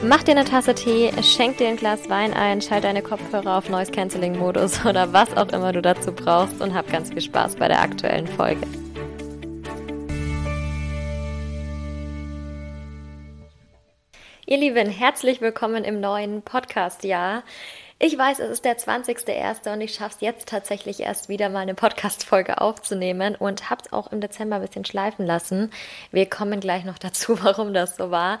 Mach dir eine Tasse Tee, schenk dir ein Glas Wein ein, schalt deine Kopfhörer auf Noise Cancelling Modus oder was auch immer du dazu brauchst und hab ganz viel Spaß bei der aktuellen Folge. Ihr Lieben, herzlich willkommen im neuen Podcast-Jahr. Ich weiß, es ist der 20.01. und ich schaffe es jetzt tatsächlich erst wieder mal eine Podcast-Folge aufzunehmen und habe es auch im Dezember ein bisschen schleifen lassen. Wir kommen gleich noch dazu, warum das so war.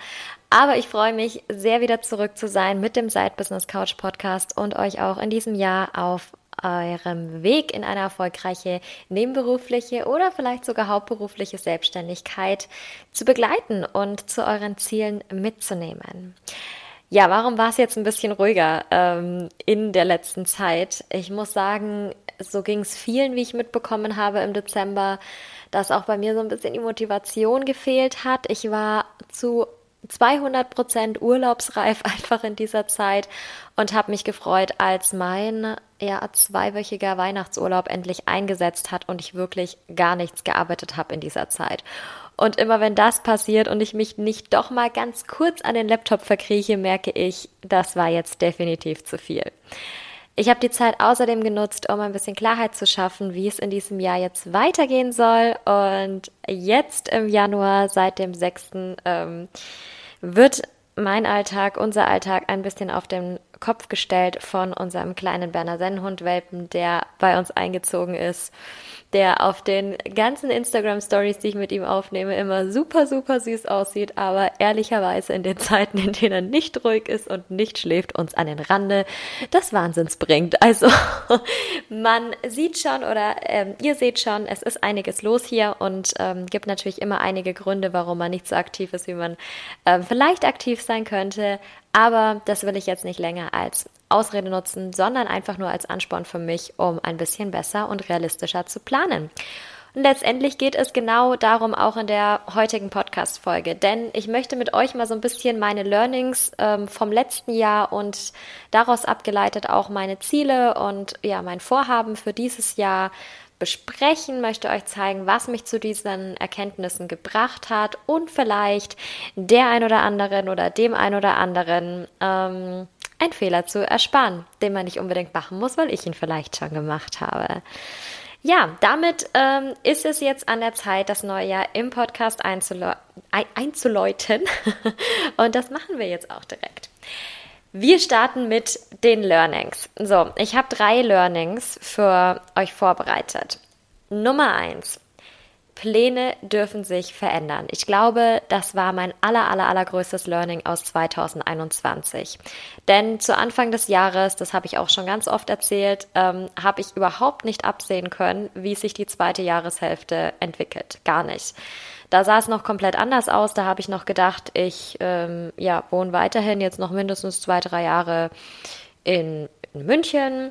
Aber ich freue mich sehr wieder zurück zu sein mit dem Side Business Couch Podcast und euch auch in diesem Jahr auf eurem Weg in eine erfolgreiche nebenberufliche oder vielleicht sogar hauptberufliche Selbstständigkeit zu begleiten und zu euren Zielen mitzunehmen. Ja, warum war es jetzt ein bisschen ruhiger ähm, in der letzten Zeit? Ich muss sagen, so ging es vielen, wie ich mitbekommen habe im Dezember, dass auch bei mir so ein bisschen die Motivation gefehlt hat. Ich war zu 200 Prozent urlaubsreif einfach in dieser Zeit und habe mich gefreut, als mein ja, zweiwöchiger Weihnachtsurlaub endlich eingesetzt hat und ich wirklich gar nichts gearbeitet habe in dieser Zeit. Und immer wenn das passiert und ich mich nicht doch mal ganz kurz an den Laptop verkrieche, merke ich, das war jetzt definitiv zu viel. Ich habe die Zeit außerdem genutzt, um ein bisschen Klarheit zu schaffen, wie es in diesem Jahr jetzt weitergehen soll. Und jetzt im Januar, seit dem 6. Ähm, wird mein Alltag, unser Alltag ein bisschen auf den Kopf gestellt von unserem kleinen Berner Sennenhund-Welpen, der bei uns eingezogen ist der auf den ganzen Instagram Stories, die ich mit ihm aufnehme, immer super, super süß aussieht, aber ehrlicherweise in den Zeiten, in denen er nicht ruhig ist und nicht schläft, uns an den Rande des Wahnsinns bringt. Also man sieht schon oder ähm, ihr seht schon, es ist einiges los hier und ähm, gibt natürlich immer einige Gründe, warum man nicht so aktiv ist, wie man ähm, vielleicht aktiv sein könnte. Aber das will ich jetzt nicht länger als Ausrede nutzen, sondern einfach nur als Ansporn für mich, um ein bisschen besser und realistischer zu planen. Und letztendlich geht es genau darum auch in der heutigen Podcast-Folge, denn ich möchte mit euch mal so ein bisschen meine Learnings ähm, vom letzten Jahr und daraus abgeleitet auch meine Ziele und ja, mein Vorhaben für dieses Jahr besprechen, möchte euch zeigen, was mich zu diesen Erkenntnissen gebracht hat und vielleicht der ein oder anderen oder dem ein oder anderen ähm, einen Fehler zu ersparen, den man nicht unbedingt machen muss, weil ich ihn vielleicht schon gemacht habe. Ja, damit ähm, ist es jetzt an der Zeit, das neue Jahr im Podcast einzulä einzuläuten. Und das machen wir jetzt auch direkt. Wir starten mit den Learnings. So, ich habe drei Learnings für euch vorbereitet. Nummer eins. Pläne dürfen sich verändern. Ich glaube, das war mein aller, aller, allergrößtes Learning aus 2021. Denn zu Anfang des Jahres, das habe ich auch schon ganz oft erzählt, ähm, habe ich überhaupt nicht absehen können, wie sich die zweite Jahreshälfte entwickelt. Gar nicht. Da sah es noch komplett anders aus. Da habe ich noch gedacht, ich ähm, ja, wohne weiterhin jetzt noch mindestens zwei, drei Jahre in, in München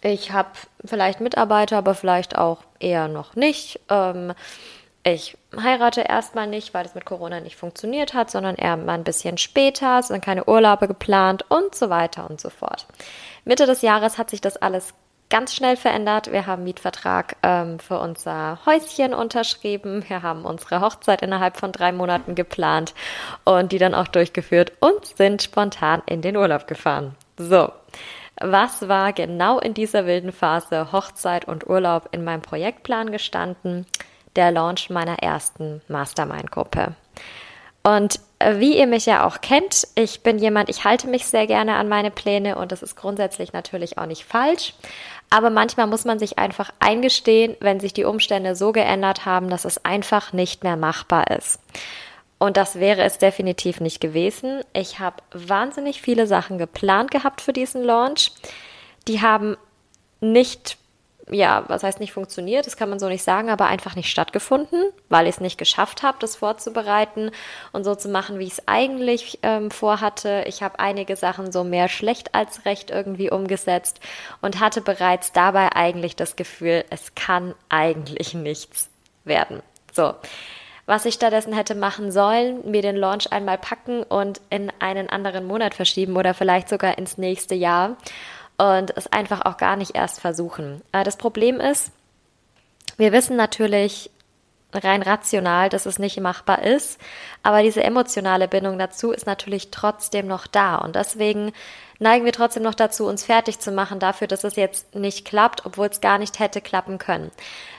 ich habe vielleicht Mitarbeiter, aber vielleicht auch eher noch nicht. Ähm, ich heirate erstmal nicht, weil es mit Corona nicht funktioniert hat, sondern eher mal ein bisschen später, es sind keine Urlaube geplant und so weiter und so fort. Mitte des Jahres hat sich das alles ganz schnell verändert. Wir haben Mietvertrag ähm, für unser Häuschen unterschrieben. Wir haben unsere Hochzeit innerhalb von drei Monaten geplant und die dann auch durchgeführt und sind spontan in den Urlaub gefahren. So. Was war genau in dieser wilden Phase Hochzeit und Urlaub in meinem Projektplan gestanden? Der Launch meiner ersten Mastermind-Gruppe. Und äh, wie ihr mich ja auch kennt, ich bin jemand, ich halte mich sehr gerne an meine Pläne und das ist grundsätzlich natürlich auch nicht falsch. Aber manchmal muss man sich einfach eingestehen, wenn sich die Umstände so geändert haben, dass es einfach nicht mehr machbar ist. Und das wäre es definitiv nicht gewesen. Ich habe wahnsinnig viele Sachen geplant gehabt für diesen Launch. Die haben nicht ja, was heißt nicht funktioniert, das kann man so nicht sagen, aber einfach nicht stattgefunden, weil ich es nicht geschafft habe, das vorzubereiten und so zu machen, wie ich es eigentlich ähm, vorhatte. Ich habe einige Sachen so mehr schlecht als recht irgendwie umgesetzt und hatte bereits dabei eigentlich das Gefühl, es kann eigentlich nichts werden. So. Was ich stattdessen hätte machen sollen, mir den Launch einmal packen und in einen anderen Monat verschieben oder vielleicht sogar ins nächste Jahr und es einfach auch gar nicht erst versuchen. Äh, das Problem ist, wir wissen natürlich rein rational, dass es nicht machbar ist, aber diese emotionale Bindung dazu ist natürlich trotzdem noch da und deswegen neigen wir trotzdem noch dazu, uns fertig zu machen dafür, dass es jetzt nicht klappt, obwohl es gar nicht hätte klappen können.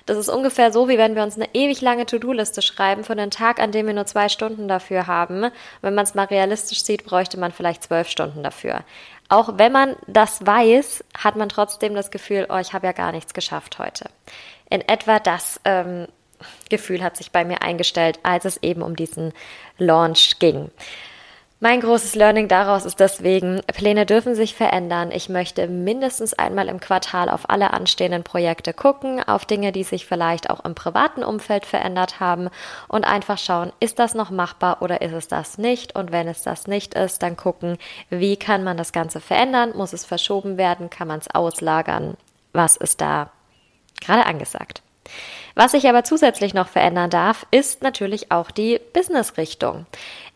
Das ist ungefähr so, wie wenn wir uns eine ewig lange To-Do-Liste schreiben für einen Tag, an dem wir nur zwei Stunden dafür haben. Wenn man es mal realistisch sieht, bräuchte man vielleicht zwölf Stunden dafür. Auch wenn man das weiß, hat man trotzdem das Gefühl, oh, ich habe ja gar nichts geschafft heute. In etwa das ähm, Gefühl hat sich bei mir eingestellt, als es eben um diesen Launch ging. Mein großes Learning daraus ist deswegen, Pläne dürfen sich verändern. Ich möchte mindestens einmal im Quartal auf alle anstehenden Projekte gucken, auf Dinge, die sich vielleicht auch im privaten Umfeld verändert haben und einfach schauen, ist das noch machbar oder ist es das nicht? Und wenn es das nicht ist, dann gucken, wie kann man das Ganze verändern? Muss es verschoben werden? Kann man es auslagern? Was ist da gerade angesagt? Was sich aber zusätzlich noch verändern darf, ist natürlich auch die Business-Richtung.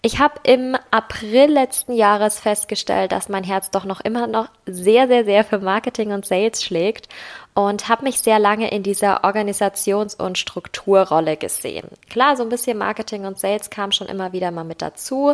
Ich habe im April letzten Jahres festgestellt, dass mein Herz doch noch immer noch sehr, sehr, sehr für Marketing und Sales schlägt und habe mich sehr lange in dieser Organisations- und Strukturrolle gesehen. Klar, so ein bisschen Marketing und Sales kam schon immer wieder mal mit dazu,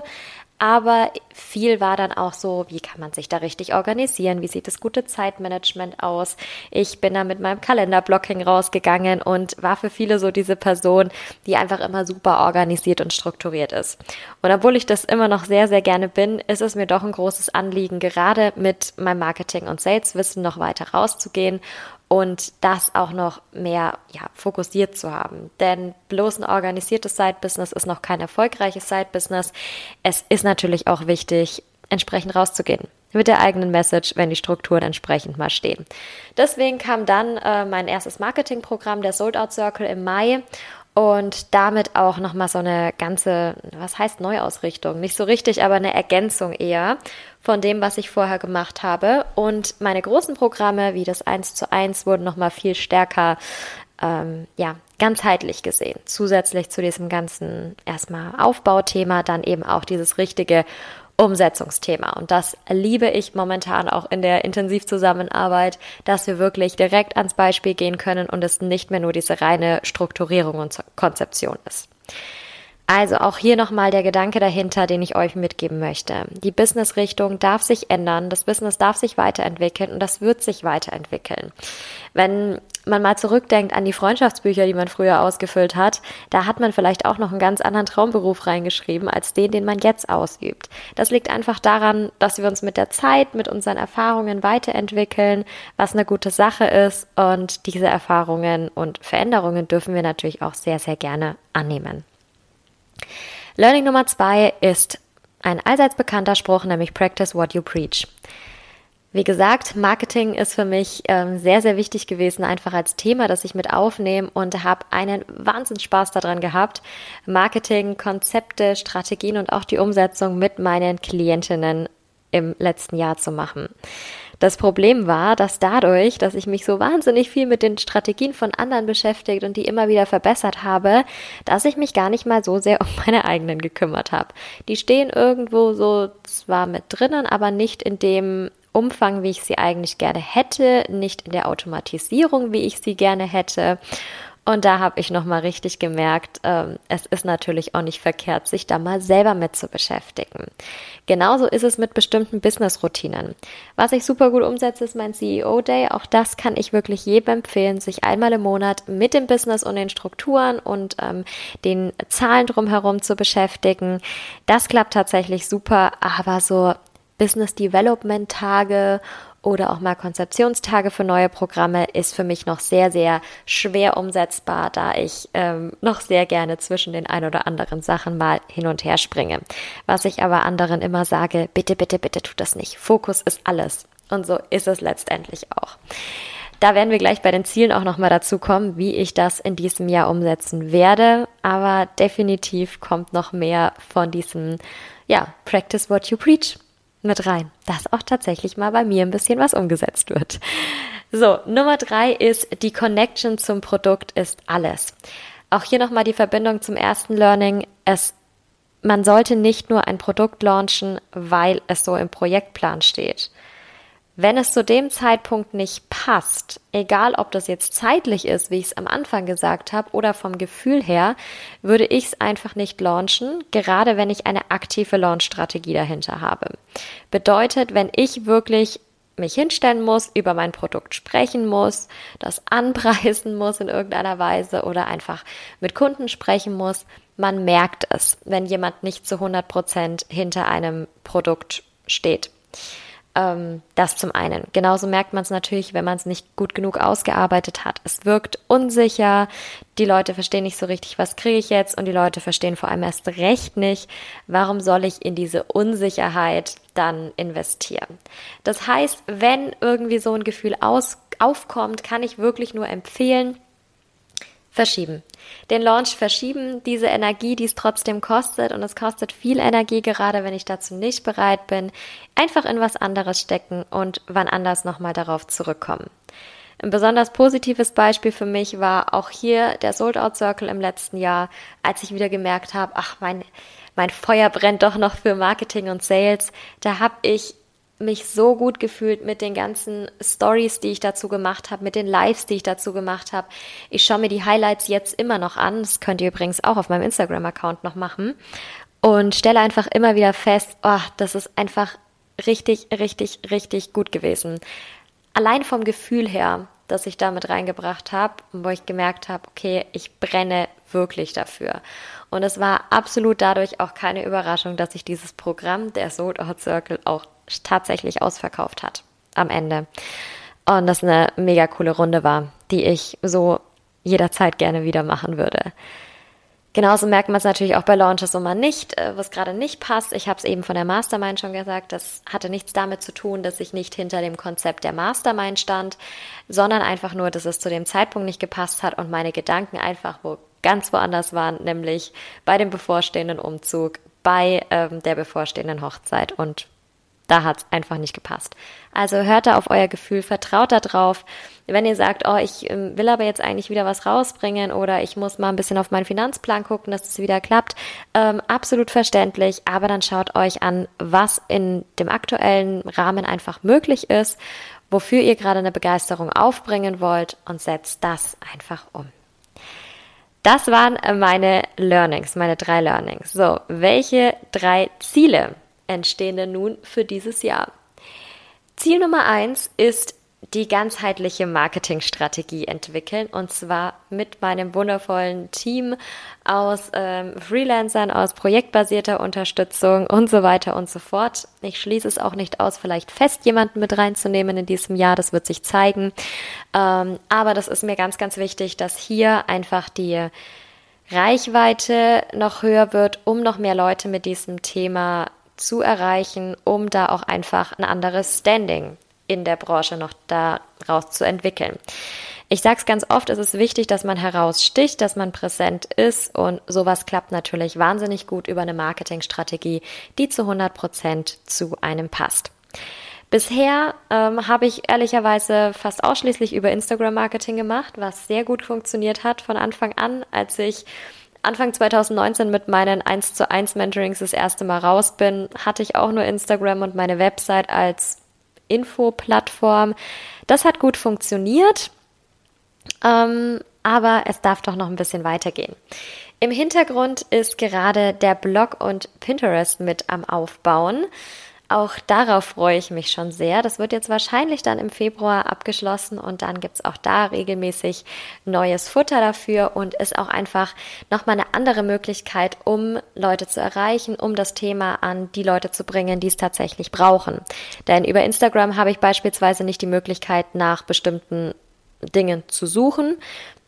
aber viel war dann auch so, wie kann man sich da richtig organisieren? Wie sieht das gute Zeitmanagement aus? Ich bin da mit meinem Kalenderblocking rausgegangen und war für viele so diese Person, die einfach immer super organisiert und strukturiert ist. Und obwohl ich das immer noch sehr, sehr gerne bin, ist es mir doch ein großes Anliegen, gerade mit meinem Marketing- und Saleswissen noch weiter rauszugehen und das auch noch mehr ja, fokussiert zu haben. Denn bloß ein organisiertes Side-Business ist noch kein erfolgreiches Side-Business. Es ist natürlich auch wichtig, entsprechend rauszugehen mit der eigenen Message, wenn die Strukturen entsprechend mal stehen. Deswegen kam dann äh, mein erstes Marketingprogramm, der Sold Out Circle im Mai und damit auch nochmal so eine ganze, was heißt Neuausrichtung? Nicht so richtig, aber eine Ergänzung eher von dem, was ich vorher gemacht habe. Und meine großen Programme, wie das 1 zu 1, wurden nochmal viel stärker, ähm, ja, ganzheitlich gesehen. Zusätzlich zu diesem ganzen erstmal Aufbauthema, dann eben auch dieses richtige Umsetzungsthema. Und das liebe ich momentan auch in der Intensivzusammenarbeit, dass wir wirklich direkt ans Beispiel gehen können und es nicht mehr nur diese reine Strukturierung und Konzeption ist. Also auch hier nochmal der Gedanke dahinter, den ich euch mitgeben möchte. Die Business-Richtung darf sich ändern, das Business darf sich weiterentwickeln und das wird sich weiterentwickeln. Wenn man mal zurückdenkt an die Freundschaftsbücher, die man früher ausgefüllt hat, da hat man vielleicht auch noch einen ganz anderen Traumberuf reingeschrieben als den, den man jetzt ausübt. Das liegt einfach daran, dass wir uns mit der Zeit, mit unseren Erfahrungen weiterentwickeln, was eine gute Sache ist und diese Erfahrungen und Veränderungen dürfen wir natürlich auch sehr, sehr gerne annehmen. Learning Nummer zwei ist ein allseits bekannter Spruch, nämlich Practice what you preach. Wie gesagt, Marketing ist für mich ähm, sehr, sehr wichtig gewesen, einfach als Thema, das ich mit aufnehme und habe einen Wahnsinnsspaß daran gehabt, Marketing, Konzepte, Strategien und auch die Umsetzung mit meinen Klientinnen im letzten Jahr zu machen. Das Problem war, dass dadurch, dass ich mich so wahnsinnig viel mit den Strategien von anderen beschäftigt und die immer wieder verbessert habe, dass ich mich gar nicht mal so sehr um meine eigenen gekümmert habe. Die stehen irgendwo so zwar mit drinnen, aber nicht in dem Umfang, wie ich sie eigentlich gerne hätte, nicht in der Automatisierung, wie ich sie gerne hätte. Und da habe ich nochmal richtig gemerkt, ähm, es ist natürlich auch nicht verkehrt, sich da mal selber mit zu beschäftigen. Genauso ist es mit bestimmten Business-Routinen. Was ich super gut umsetze, ist mein CEO Day. Auch das kann ich wirklich jedem empfehlen, sich einmal im Monat mit dem Business und den Strukturen und ähm, den Zahlen drumherum zu beschäftigen. Das klappt tatsächlich super, aber so Business Development Tage oder auch mal Konzeptionstage für neue Programme ist für mich noch sehr, sehr schwer umsetzbar, da ich ähm, noch sehr gerne zwischen den ein oder anderen Sachen mal hin und her springe. Was ich aber anderen immer sage, bitte, bitte, bitte tut das nicht. Fokus ist alles. Und so ist es letztendlich auch. Da werden wir gleich bei den Zielen auch nochmal dazu kommen, wie ich das in diesem Jahr umsetzen werde. Aber definitiv kommt noch mehr von diesem, ja, Practice what you preach mit rein, dass auch tatsächlich mal bei mir ein bisschen was umgesetzt wird. So, Nummer drei ist, die Connection zum Produkt ist alles. Auch hier nochmal die Verbindung zum ersten Learning. Es, man sollte nicht nur ein Produkt launchen, weil es so im Projektplan steht. Wenn es zu dem Zeitpunkt nicht passt, egal ob das jetzt zeitlich ist, wie ich es am Anfang gesagt habe, oder vom Gefühl her, würde ich es einfach nicht launchen, gerade wenn ich eine aktive Launch-Strategie dahinter habe. Bedeutet, wenn ich wirklich mich hinstellen muss, über mein Produkt sprechen muss, das anpreisen muss in irgendeiner Weise oder einfach mit Kunden sprechen muss, man merkt es, wenn jemand nicht zu 100 Prozent hinter einem Produkt steht. Ähm, das zum einen. Genauso merkt man es natürlich, wenn man es nicht gut genug ausgearbeitet hat. Es wirkt unsicher, die Leute verstehen nicht so richtig, was kriege ich jetzt und die Leute verstehen vor allem erst recht nicht, warum soll ich in diese Unsicherheit dann investieren. Das heißt, wenn irgendwie so ein Gefühl aus, aufkommt, kann ich wirklich nur empfehlen, verschieben. Den Launch verschieben, diese Energie, die es trotzdem kostet, und es kostet viel Energie, gerade wenn ich dazu nicht bereit bin, einfach in was anderes stecken und wann anders nochmal darauf zurückkommen. Ein besonders positives Beispiel für mich war auch hier der Sold Out Circle im letzten Jahr, als ich wieder gemerkt habe, ach, mein, mein Feuer brennt doch noch für Marketing und Sales. Da habe ich mich so gut gefühlt mit den ganzen Stories, die ich dazu gemacht habe, mit den Lives, die ich dazu gemacht habe. Ich schaue mir die Highlights jetzt immer noch an. Das könnt ihr übrigens auch auf meinem Instagram-Account noch machen. Und stelle einfach immer wieder fest, oh, das ist einfach richtig, richtig, richtig gut gewesen. Allein vom Gefühl her, das ich damit reingebracht habe, wo ich gemerkt habe, okay, ich brenne wirklich dafür. Und es war absolut dadurch auch keine Überraschung, dass ich dieses Programm, der Sold Out Circle, auch tatsächlich ausverkauft hat am Ende. Und das eine mega coole Runde war, die ich so jederzeit gerne wieder machen würde. Genauso merkt man es natürlich auch bei Launches, wo man nicht, äh, was gerade nicht passt. Ich habe es eben von der Mastermind schon gesagt, das hatte nichts damit zu tun, dass ich nicht hinter dem Konzept der Mastermind stand, sondern einfach nur, dass es zu dem Zeitpunkt nicht gepasst hat und meine Gedanken einfach wo ganz woanders waren, nämlich bei dem bevorstehenden Umzug, bei ähm, der bevorstehenden Hochzeit und da hat es einfach nicht gepasst. Also hört da auf euer Gefühl, vertraut da drauf. Wenn ihr sagt, oh, ich ähm, will aber jetzt eigentlich wieder was rausbringen oder ich muss mal ein bisschen auf meinen Finanzplan gucken, dass es wieder klappt, ähm, absolut verständlich. Aber dann schaut euch an, was in dem aktuellen Rahmen einfach möglich ist, wofür ihr gerade eine Begeisterung aufbringen wollt und setzt das einfach um. Das waren meine Learnings, meine drei Learnings. So, welche drei Ziele entstehen denn nun für dieses Jahr? Ziel Nummer eins ist die ganzheitliche Marketingstrategie entwickeln und zwar mit meinem wundervollen Team aus ähm, Freelancern, aus projektbasierter Unterstützung und so weiter und so fort. Ich schließe es auch nicht aus, vielleicht fest jemanden mit reinzunehmen in diesem Jahr, das wird sich zeigen. Ähm, aber das ist mir ganz, ganz wichtig, dass hier einfach die Reichweite noch höher wird, um noch mehr Leute mit diesem Thema zu erreichen, um da auch einfach ein anderes Standing in der Branche noch daraus zu entwickeln. Ich sage es ganz oft, es ist wichtig, dass man heraussticht, dass man präsent ist und sowas klappt natürlich wahnsinnig gut über eine Marketingstrategie, die zu 100 Prozent zu einem passt. Bisher ähm, habe ich ehrlicherweise fast ausschließlich über Instagram-Marketing gemacht, was sehr gut funktioniert hat von Anfang an, als ich Anfang 2019 mit meinen 1 zu 1 Mentorings das erste Mal raus bin, hatte ich auch nur Instagram und meine Website als Info-Plattform. Das hat gut funktioniert. Ähm, aber es darf doch noch ein bisschen weitergehen. Im Hintergrund ist gerade der Blog und Pinterest mit am Aufbauen. Auch darauf freue ich mich schon sehr. Das wird jetzt wahrscheinlich dann im Februar abgeschlossen und dann gibt es auch da regelmäßig neues Futter dafür und ist auch einfach nochmal eine andere Möglichkeit, um Leute zu erreichen, um das Thema an die Leute zu bringen, die es tatsächlich brauchen. Denn über Instagram habe ich beispielsweise nicht die Möglichkeit, nach bestimmten Dingen zu suchen,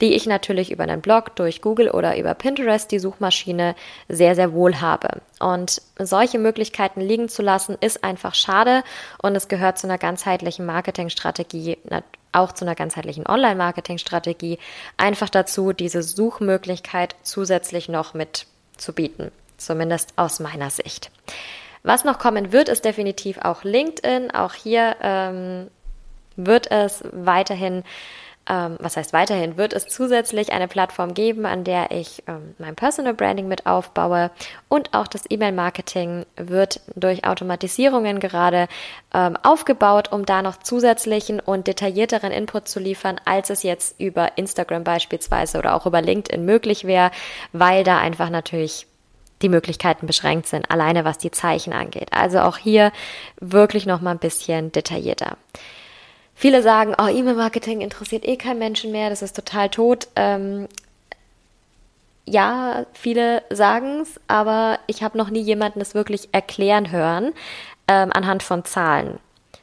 die ich natürlich über einen Blog, durch Google oder über Pinterest, die Suchmaschine, sehr, sehr wohl habe. Und solche Möglichkeiten liegen zu lassen, ist einfach schade und es gehört zu einer ganzheitlichen Marketingstrategie, auch zu einer ganzheitlichen Online-Marketingstrategie, einfach dazu, diese Suchmöglichkeit zusätzlich noch mit zu bieten. Zumindest aus meiner Sicht. Was noch kommen wird, ist definitiv auch LinkedIn. Auch hier ähm, wird es weiterhin ähm, was heißt weiterhin, wird es zusätzlich eine Plattform geben, an der ich ähm, mein Personal Branding mit aufbaue und auch das E-Mail-Marketing wird durch Automatisierungen gerade ähm, aufgebaut, um da noch zusätzlichen und detaillierteren Input zu liefern, als es jetzt über Instagram beispielsweise oder auch über LinkedIn möglich wäre, weil da einfach natürlich die Möglichkeiten beschränkt sind, alleine was die Zeichen angeht. Also auch hier wirklich noch mal ein bisschen detaillierter. Viele sagen, oh, E-Mail-Marketing interessiert eh kein Menschen mehr, das ist total tot. Ähm, ja, viele sagen es, aber ich habe noch nie jemanden das wirklich erklären hören ähm, anhand von Zahlen.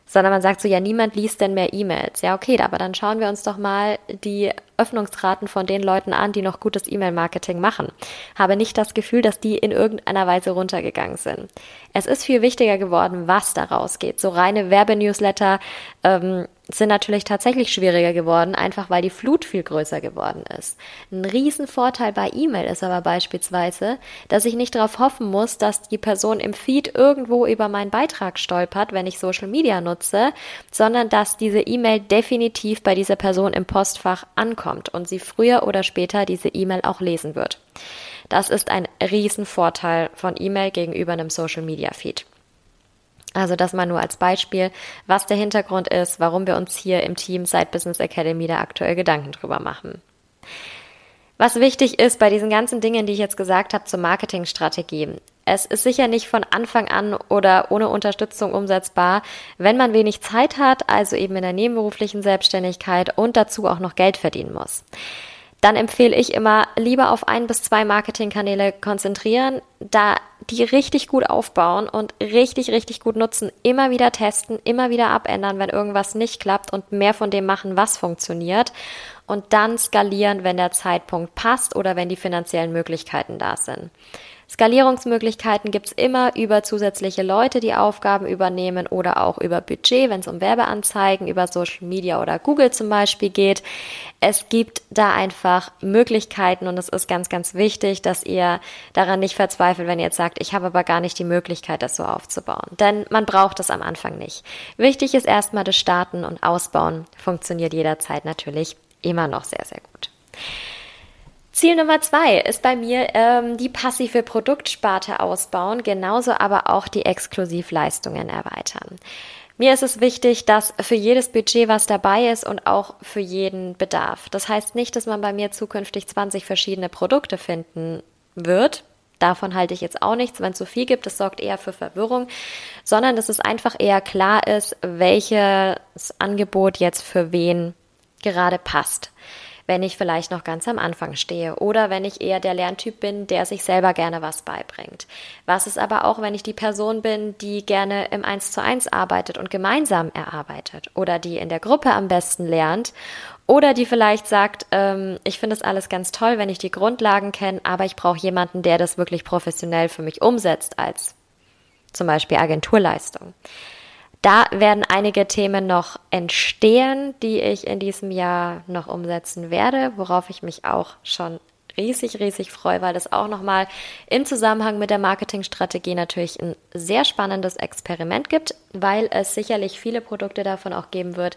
Sondern man sagt so, ja, niemand liest denn mehr E-Mails. Ja, okay, aber dann schauen wir uns doch mal die Öffnungsraten von den Leuten an, die noch gutes E-Mail-Marketing machen. Habe nicht das Gefühl, dass die in irgendeiner Weise runtergegangen sind. Es ist viel wichtiger geworden, was daraus geht. So reine Werbenewsletter ähm, sind natürlich tatsächlich schwieriger geworden, einfach weil die Flut viel größer geworden ist. Ein Riesenvorteil bei E-Mail ist aber beispielsweise, dass ich nicht darauf hoffen muss, dass die Person im Feed irgendwo über meinen Beitrag stolpert, wenn ich Social Media nutze, sondern dass diese E-Mail definitiv bei dieser Person im Postfach ankommt und sie früher oder später diese E-Mail auch lesen wird. Das ist ein Riesenvorteil von E-Mail gegenüber einem Social Media Feed. Also das mal nur als Beispiel, was der Hintergrund ist, warum wir uns hier im Team Side Business Academy da aktuell Gedanken drüber machen. Was wichtig ist bei diesen ganzen Dingen, die ich jetzt gesagt habe zur Marketingstrategie. Es ist sicher nicht von Anfang an oder ohne Unterstützung umsetzbar, wenn man wenig Zeit hat, also eben in der nebenberuflichen Selbstständigkeit und dazu auch noch Geld verdienen muss dann empfehle ich immer lieber auf ein bis zwei Marketingkanäle konzentrieren, da die richtig gut aufbauen und richtig, richtig gut nutzen, immer wieder testen, immer wieder abändern, wenn irgendwas nicht klappt und mehr von dem machen, was funktioniert und dann skalieren, wenn der Zeitpunkt passt oder wenn die finanziellen Möglichkeiten da sind. Skalierungsmöglichkeiten gibt's immer über zusätzliche Leute, die Aufgaben übernehmen oder auch über Budget, wenn es um Werbeanzeigen, über Social Media oder Google zum Beispiel geht. Es gibt da einfach Möglichkeiten und es ist ganz, ganz wichtig, dass ihr daran nicht verzweifelt, wenn ihr jetzt sagt, ich habe aber gar nicht die Möglichkeit, das so aufzubauen. Denn man braucht es am Anfang nicht. Wichtig ist erstmal das Starten und Ausbauen. Funktioniert jederzeit natürlich immer noch sehr, sehr gut. Ziel Nummer zwei ist bei mir ähm, die passive Produktsparte ausbauen, genauso aber auch die Exklusivleistungen erweitern. Mir ist es wichtig, dass für jedes Budget was dabei ist und auch für jeden Bedarf. Das heißt nicht, dass man bei mir zukünftig 20 verschiedene Produkte finden wird. Davon halte ich jetzt auch nichts. Wenn es so viel gibt, das sorgt eher für Verwirrung, sondern dass es einfach eher klar ist, welches Angebot jetzt für wen gerade passt wenn ich vielleicht noch ganz am Anfang stehe oder wenn ich eher der Lerntyp bin, der sich selber gerne was beibringt. Was ist aber auch, wenn ich die Person bin, die gerne im 1 zu 1 arbeitet und gemeinsam erarbeitet oder die in der Gruppe am besten lernt oder die vielleicht sagt, ähm, ich finde es alles ganz toll, wenn ich die Grundlagen kenne, aber ich brauche jemanden, der das wirklich professionell für mich umsetzt als zum Beispiel Agenturleistung. Da werden einige Themen noch entstehen, die ich in diesem Jahr noch umsetzen werde, worauf ich mich auch schon riesig, riesig freue, weil das auch nochmal im Zusammenhang mit der Marketingstrategie natürlich ein sehr spannendes Experiment gibt, weil es sicherlich viele Produkte davon auch geben wird,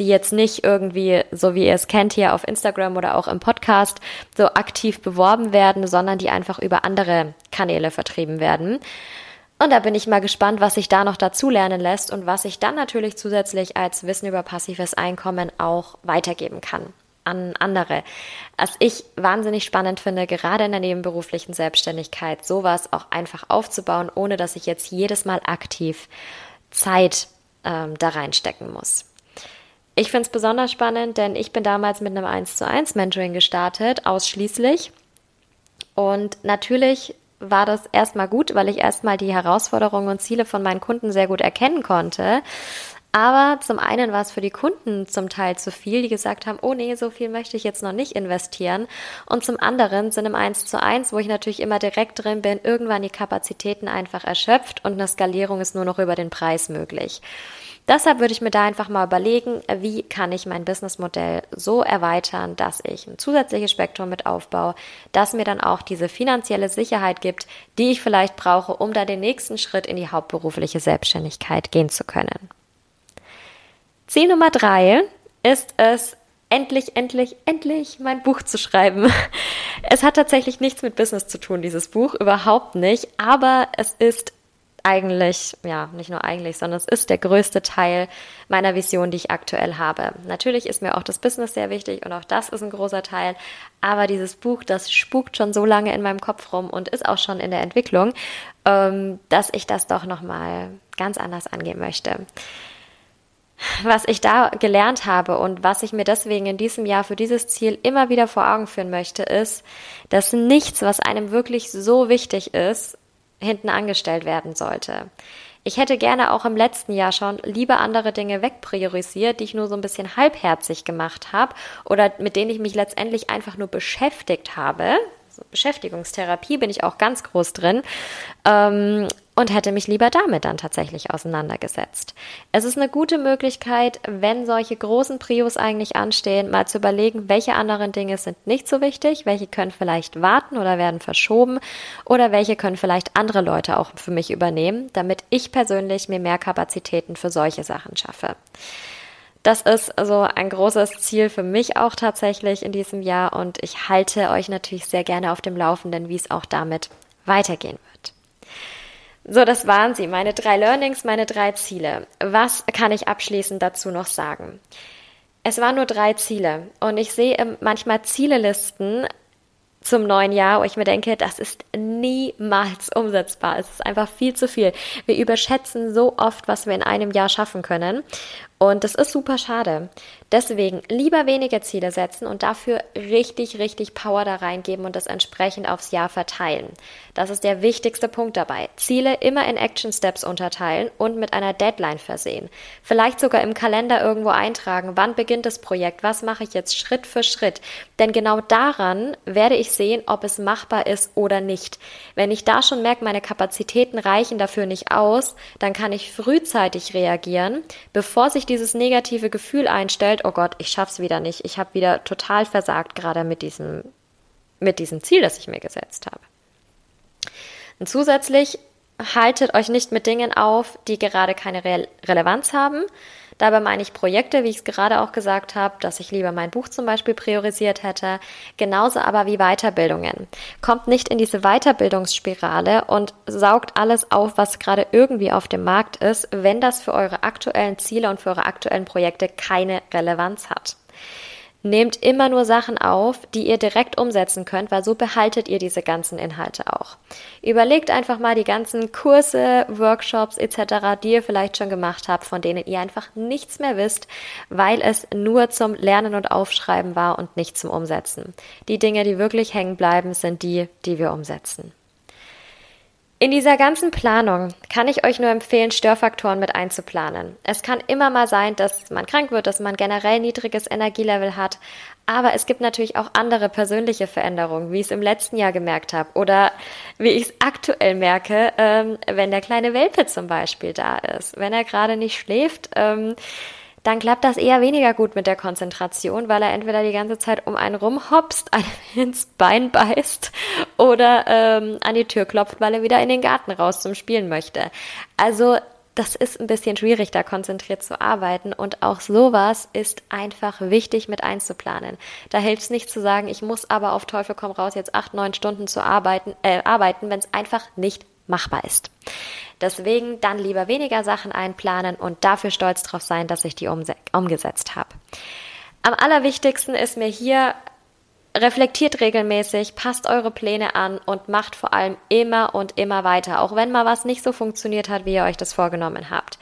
die jetzt nicht irgendwie, so wie ihr es kennt, hier auf Instagram oder auch im Podcast so aktiv beworben werden, sondern die einfach über andere Kanäle vertrieben werden. Und da bin ich mal gespannt, was sich da noch dazu lernen lässt und was ich dann natürlich zusätzlich als Wissen über passives Einkommen auch weitergeben kann. an andere. Was ich wahnsinnig spannend finde, gerade in der nebenberuflichen Selbstständigkeit, sowas auch einfach aufzubauen, ohne dass ich jetzt jedes Mal aktiv Zeit ähm, da reinstecken muss. Ich finde es besonders spannend, denn ich bin damals mit einem 1 zu 1 Mentoring gestartet, ausschließlich. Und natürlich war das erstmal gut, weil ich erstmal die Herausforderungen und Ziele von meinen Kunden sehr gut erkennen konnte. Aber zum einen war es für die Kunden zum Teil zu viel, die gesagt haben, oh nee, so viel möchte ich jetzt noch nicht investieren. Und zum anderen sind im 1 zu 1, wo ich natürlich immer direkt drin bin, irgendwann die Kapazitäten einfach erschöpft und eine Skalierung ist nur noch über den Preis möglich. Deshalb würde ich mir da einfach mal überlegen, wie kann ich mein Businessmodell so erweitern, dass ich ein zusätzliches Spektrum mit aufbaue, das mir dann auch diese finanzielle Sicherheit gibt, die ich vielleicht brauche, um da den nächsten Schritt in die hauptberufliche Selbstständigkeit gehen zu können. Ziel Nummer drei ist es, endlich, endlich, endlich mein Buch zu schreiben. Es hat tatsächlich nichts mit Business zu tun, dieses Buch, überhaupt nicht, aber es ist eigentlich, ja, nicht nur eigentlich, sondern es ist der größte Teil meiner Vision, die ich aktuell habe. Natürlich ist mir auch das Business sehr wichtig und auch das ist ein großer Teil, aber dieses Buch, das spukt schon so lange in meinem Kopf rum und ist auch schon in der Entwicklung, ähm, dass ich das doch nochmal ganz anders angehen möchte. Was ich da gelernt habe und was ich mir deswegen in diesem Jahr für dieses Ziel immer wieder vor Augen führen möchte, ist, dass nichts, was einem wirklich so wichtig ist, hinten angestellt werden sollte. Ich hätte gerne auch im letzten Jahr schon lieber andere Dinge wegpriorisiert, die ich nur so ein bisschen halbherzig gemacht habe oder mit denen ich mich letztendlich einfach nur beschäftigt habe. Beschäftigungstherapie bin ich auch ganz groß drin. Ähm, und hätte mich lieber damit dann tatsächlich auseinandergesetzt. Es ist eine gute Möglichkeit, wenn solche großen Prios eigentlich anstehen, mal zu überlegen, welche anderen Dinge sind nicht so wichtig, welche können vielleicht warten oder werden verschoben oder welche können vielleicht andere Leute auch für mich übernehmen, damit ich persönlich mir mehr Kapazitäten für solche Sachen schaffe. Das ist so ein großes Ziel für mich auch tatsächlich in diesem Jahr und ich halte euch natürlich sehr gerne auf dem Laufenden, wie es auch damit weitergehen wird. So, das waren sie, meine drei Learnings, meine drei Ziele. Was kann ich abschließend dazu noch sagen? Es waren nur drei Ziele und ich sehe manchmal Zielelisten zum neuen Jahr, wo ich mir denke, das ist niemals umsetzbar. Es ist einfach viel zu viel. Wir überschätzen so oft, was wir in einem Jahr schaffen können. Und das ist super schade. Deswegen lieber weniger Ziele setzen und dafür richtig, richtig Power da reingeben und das entsprechend aufs Jahr verteilen. Das ist der wichtigste Punkt dabei. Ziele immer in Action Steps unterteilen und mit einer Deadline versehen. Vielleicht sogar im Kalender irgendwo eintragen, wann beginnt das Projekt, was mache ich jetzt Schritt für Schritt. Denn genau daran werde ich sehen, ob es machbar ist oder nicht. Wenn ich da schon merke, meine Kapazitäten reichen dafür nicht aus, dann kann ich frühzeitig reagieren, bevor sich die dieses negative Gefühl einstellt, oh Gott, ich schaff's wieder nicht, ich habe wieder total versagt, gerade mit diesem, mit diesem Ziel, das ich mir gesetzt habe. Und zusätzlich haltet euch nicht mit Dingen auf, die gerade keine Re Relevanz haben. Dabei meine ich Projekte, wie ich es gerade auch gesagt habe, dass ich lieber mein Buch zum Beispiel priorisiert hätte. Genauso aber wie Weiterbildungen. Kommt nicht in diese Weiterbildungsspirale und saugt alles auf, was gerade irgendwie auf dem Markt ist, wenn das für eure aktuellen Ziele und für eure aktuellen Projekte keine Relevanz hat. Nehmt immer nur Sachen auf, die ihr direkt umsetzen könnt, weil so behaltet ihr diese ganzen Inhalte auch. Überlegt einfach mal die ganzen Kurse, Workshops etc., die ihr vielleicht schon gemacht habt, von denen ihr einfach nichts mehr wisst, weil es nur zum Lernen und Aufschreiben war und nicht zum Umsetzen. Die Dinge, die wirklich hängen bleiben, sind die, die wir umsetzen. In dieser ganzen Planung kann ich euch nur empfehlen, Störfaktoren mit einzuplanen. Es kann immer mal sein, dass man krank wird, dass man generell niedriges Energielevel hat, aber es gibt natürlich auch andere persönliche Veränderungen, wie ich es im letzten Jahr gemerkt habe oder wie ich es aktuell merke, ähm, wenn der kleine Welpe zum Beispiel da ist, wenn er gerade nicht schläft. Ähm, dann klappt das eher weniger gut mit der Konzentration, weil er entweder die ganze Zeit um einen rumhopst, einem ins Bein beißt oder ähm, an die Tür klopft, weil er wieder in den Garten raus zum Spielen möchte. Also das ist ein bisschen schwierig, da konzentriert zu arbeiten. Und auch sowas ist einfach wichtig mit einzuplanen. Da hilft es nicht zu sagen, ich muss aber auf Teufel komm raus jetzt acht, neun Stunden zu arbeiten, äh, arbeiten, wenn es einfach nicht machbar ist. Deswegen dann lieber weniger Sachen einplanen und dafür stolz drauf sein, dass ich die umgesetzt habe. am allerwichtigsten ist mir hier, reflektiert regelmäßig, passt eure Pläne an und macht vor allem immer und immer weiter, auch wenn mal was nicht so funktioniert hat, wie ihr euch das vorgenommen habt.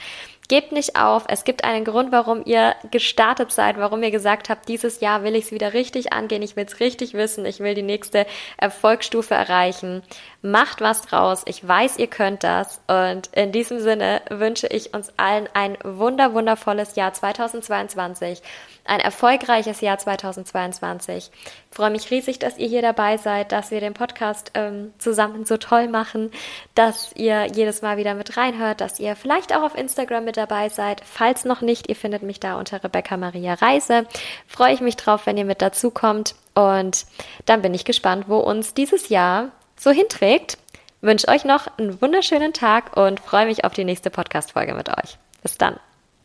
Gebt nicht auf. Es gibt einen Grund, warum ihr gestartet seid, warum ihr gesagt habt, dieses Jahr will ich es wieder richtig angehen, ich will es richtig wissen, ich will die nächste Erfolgsstufe erreichen. Macht was draus. Ich weiß, ihr könnt das. Und in diesem Sinne wünsche ich uns allen ein wunder, wundervolles Jahr 2022, ein erfolgreiches Jahr 2022. Ich freue mich riesig, dass ihr hier dabei seid, dass wir den Podcast ähm, zusammen so toll machen, dass ihr jedes Mal wieder mit reinhört, dass ihr vielleicht auch auf Instagram mit dabei seid. Falls noch nicht, ihr findet mich da unter Rebecca Maria Reise. Freue ich mich drauf, wenn ihr mit dazu kommt. Und dann bin ich gespannt, wo uns dieses Jahr so hinträgt. Wünsche euch noch einen wunderschönen Tag und freue mich auf die nächste Podcast-Folge mit euch. Bis dann.